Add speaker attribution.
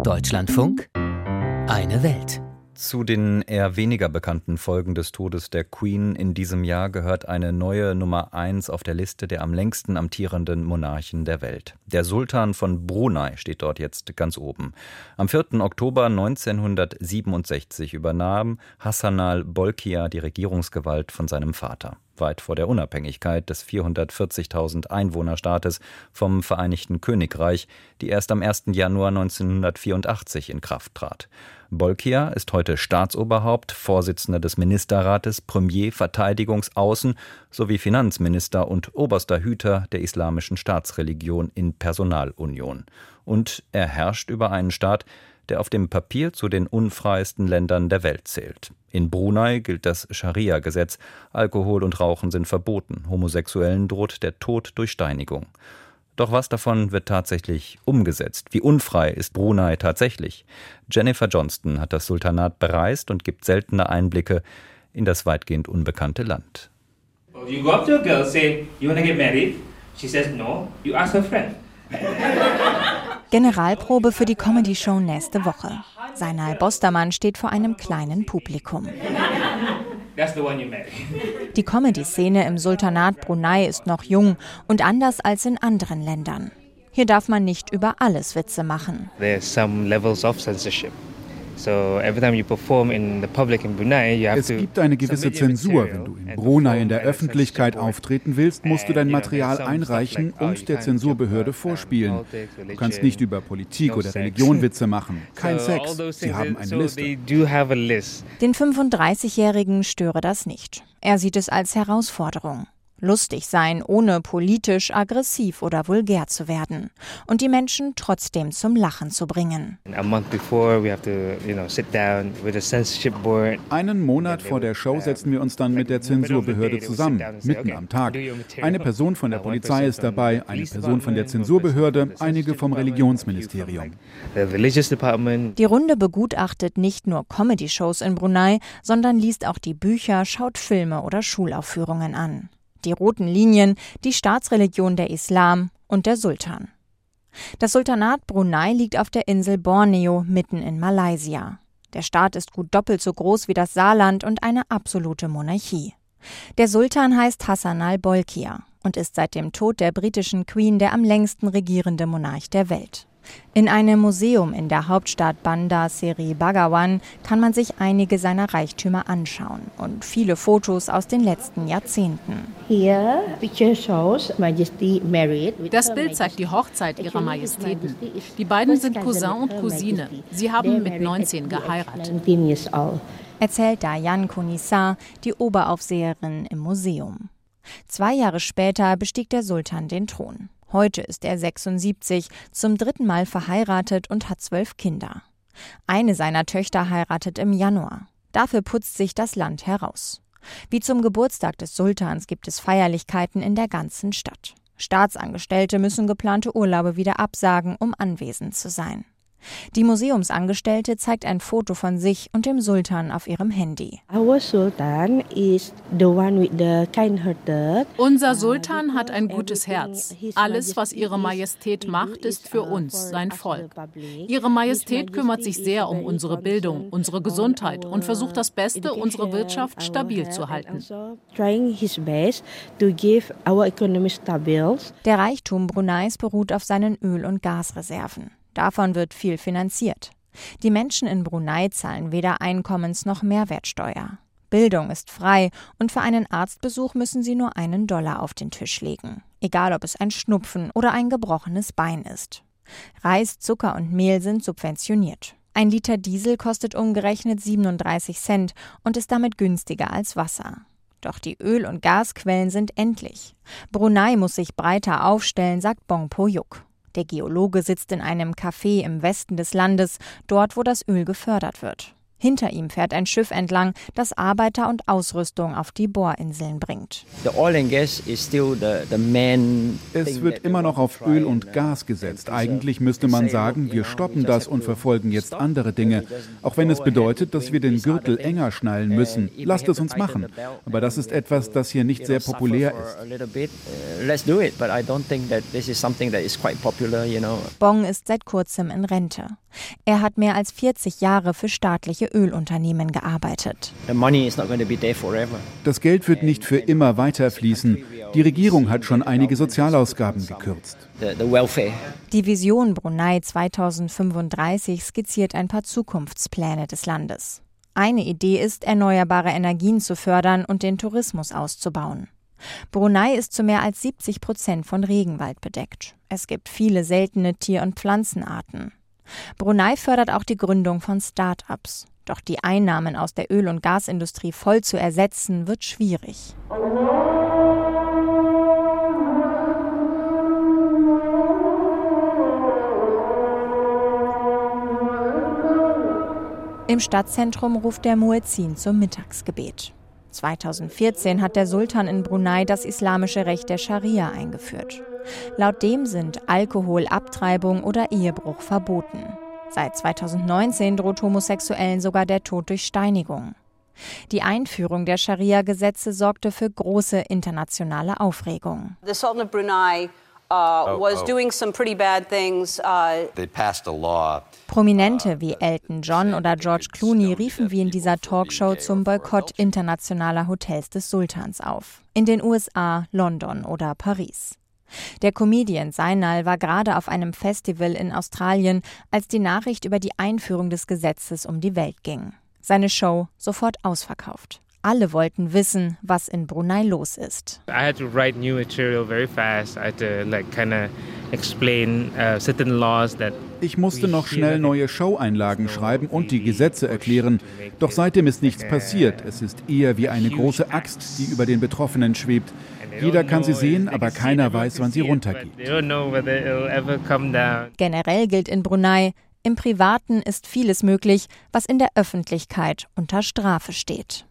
Speaker 1: Deutschlandfunk Eine Welt.
Speaker 2: Zu den eher weniger bekannten Folgen des Todes der Queen in diesem Jahr gehört eine neue Nummer 1 auf der Liste der am längsten amtierenden Monarchen der Welt. Der Sultan von Brunei steht dort jetzt ganz oben. Am 4. Oktober 1967 übernahm Hassanal Bolkiah die Regierungsgewalt von seinem Vater weit vor der Unabhängigkeit des 440.000 Einwohnerstaates vom Vereinigten Königreich, die erst am 1. Januar 1984 in Kraft trat. Bolkiah ist heute Staatsoberhaupt, Vorsitzender des Ministerrates, Premier, Verteidigungs-, Außen- sowie Finanzminister und oberster Hüter der islamischen Staatsreligion in Personalunion. Und er herrscht über einen Staat, der auf dem Papier zu den unfreiesten Ländern der Welt zählt. In Brunei gilt das Scharia-Gesetz. Alkohol und Rauchen sind verboten. Homosexuellen droht der Tod durch Steinigung. Doch was davon wird tatsächlich umgesetzt? Wie unfrei ist Brunei tatsächlich? Jennifer Johnston hat das Sultanat bereist und gibt seltene Einblicke in das weitgehend unbekannte Land. You go up to a girl, say, you wanna get married? She says no, you ask her friend.
Speaker 3: Generalprobe für die Comedy-Show nächste Woche. Seinal Bostermann steht vor einem kleinen Publikum. Die Comedy-Szene im Sultanat Brunei ist noch jung und anders als in anderen Ländern. Hier darf man nicht über alles Witze machen.
Speaker 4: There's some levels of censorship.
Speaker 5: Es gibt eine gewisse Zensur. Wenn du in Brunei in der Öffentlichkeit auftreten willst, musst du dein Material einreichen und der Zensurbehörde vorspielen. Du kannst nicht über Politik oder Religion Witze machen. Kein Sex. Sie haben eine Liste.
Speaker 3: Den 35-Jährigen störe das nicht. Er sieht es als Herausforderung lustig sein, ohne politisch, aggressiv oder vulgär zu werden und die Menschen trotzdem zum Lachen zu bringen.
Speaker 5: Einen Monat vor der Show setzen wir uns dann mit der Zensurbehörde zusammen, mitten am Tag. Eine Person von der Polizei ist dabei, eine Person von der Zensurbehörde, einige vom Religionsministerium.
Speaker 3: Die Runde begutachtet nicht nur Comedy-Shows in Brunei, sondern liest auch die Bücher, schaut Filme oder Schulaufführungen an die roten Linien, die Staatsreligion der Islam und der Sultan. Das Sultanat Brunei liegt auf der Insel Borneo mitten in Malaysia. Der Staat ist gut doppelt so groß wie das Saarland und eine absolute Monarchie. Der Sultan heißt Hassan al-Bolkiah und ist seit dem Tod der britischen Queen der am längsten regierende Monarch der Welt. In einem Museum in der Hauptstadt Bandar Seri Bagawan kann man sich einige seiner Reichtümer anschauen und viele Fotos aus den letzten Jahrzehnten.
Speaker 6: Das Bild zeigt die Hochzeit ihrer Majestäten. Die beiden sind Cousin und Cousine. Sie haben mit 19 geheiratet.
Speaker 3: Erzählt Dayan Konisa, die Oberaufseherin im Museum. Zwei Jahre später bestieg der Sultan den Thron. Heute ist er 76, zum dritten Mal verheiratet und hat zwölf Kinder. Eine seiner Töchter heiratet im Januar. Dafür putzt sich das Land heraus. Wie zum Geburtstag des Sultans gibt es Feierlichkeiten in der ganzen Stadt. Staatsangestellte müssen geplante Urlaube wieder absagen, um anwesend zu sein. Die Museumsangestellte zeigt ein Foto von sich und dem Sultan auf ihrem Handy.
Speaker 6: Unser Sultan hat ein gutes Herz. Alles, was Ihre Majestät macht, ist für uns, sein Volk. Ihre Majestät kümmert sich sehr um unsere Bildung, unsere Gesundheit und versucht das Beste, unsere Wirtschaft stabil zu halten.
Speaker 3: Der Reichtum Bruneis beruht auf seinen Öl- und Gasreserven. Davon wird viel finanziert. Die Menschen in Brunei zahlen weder Einkommens- noch Mehrwertsteuer. Bildung ist frei und für einen Arztbesuch müssen sie nur einen Dollar auf den Tisch legen, egal ob es ein Schnupfen oder ein gebrochenes Bein ist. Reis, Zucker und Mehl sind subventioniert. Ein Liter Diesel kostet umgerechnet 37 Cent und ist damit günstiger als Wasser. Doch die Öl- und Gasquellen sind endlich. Brunei muss sich breiter aufstellen, sagt Bong Po-Yuk. Der Geologe sitzt in einem Café im Westen des Landes, dort wo das Öl gefördert wird. Hinter ihm fährt ein Schiff entlang, das Arbeiter und Ausrüstung auf die Bohrinseln bringt.
Speaker 5: Es wird immer noch auf Öl und Gas gesetzt. Eigentlich müsste man sagen, wir stoppen das und verfolgen jetzt andere Dinge. Auch wenn es bedeutet, dass wir den Gürtel enger schnallen müssen. Lasst es uns machen. Aber das ist etwas, das hier nicht sehr populär ist.
Speaker 3: Bong ist seit kurzem in Rente. Er hat mehr als 40 Jahre für staatliche Ölunternehmen gearbeitet.
Speaker 5: Das Geld wird nicht für immer weiterfließen. Die Regierung hat schon einige Sozialausgaben gekürzt.
Speaker 3: Die Vision Brunei 2035 skizziert ein paar Zukunftspläne des Landes. Eine Idee ist, erneuerbare Energien zu fördern und den Tourismus auszubauen. Brunei ist zu mehr als 70 Prozent von Regenwald bedeckt. Es gibt viele seltene Tier- und Pflanzenarten. Brunei fördert auch die Gründung von Start-ups. Doch die Einnahmen aus der Öl- und Gasindustrie voll zu ersetzen, wird schwierig. Im Stadtzentrum ruft der Muezzin zum Mittagsgebet. 2014 hat der Sultan in Brunei das islamische Recht der Scharia eingeführt. Laut dem sind Alkohol, Abtreibung oder Ehebruch verboten. Seit 2019 droht Homosexuellen sogar der Tod durch Steinigung. Die Einführung der Scharia-Gesetze sorgte für große internationale Aufregung. The Sultan of Brunei uh, oh, was oh. doing some pretty bad things. Uh, They passed a law. Prominente wie Elton John oder George Clooney riefen wie in dieser Talkshow zum Boykott internationaler Hotels des Sultans auf. In den USA, London oder Paris. Der Comedian Seinal war gerade auf einem Festival in Australien, als die Nachricht über die Einführung des Gesetzes um die Welt ging. Seine Show sofort ausverkauft. Alle wollten wissen, was in Brunei los ist. I had to write new material very fast. I had to like kind of explain uh, certain laws that
Speaker 5: ich musste noch schnell neue Showeinlagen schreiben und die Gesetze erklären. Doch seitdem ist nichts passiert. Es ist eher wie eine große Axt, die über den Betroffenen schwebt. Jeder kann sie sehen, aber keiner weiß, wann sie runtergeht.
Speaker 3: Generell gilt in Brunei, im Privaten ist vieles möglich, was in der Öffentlichkeit unter Strafe steht.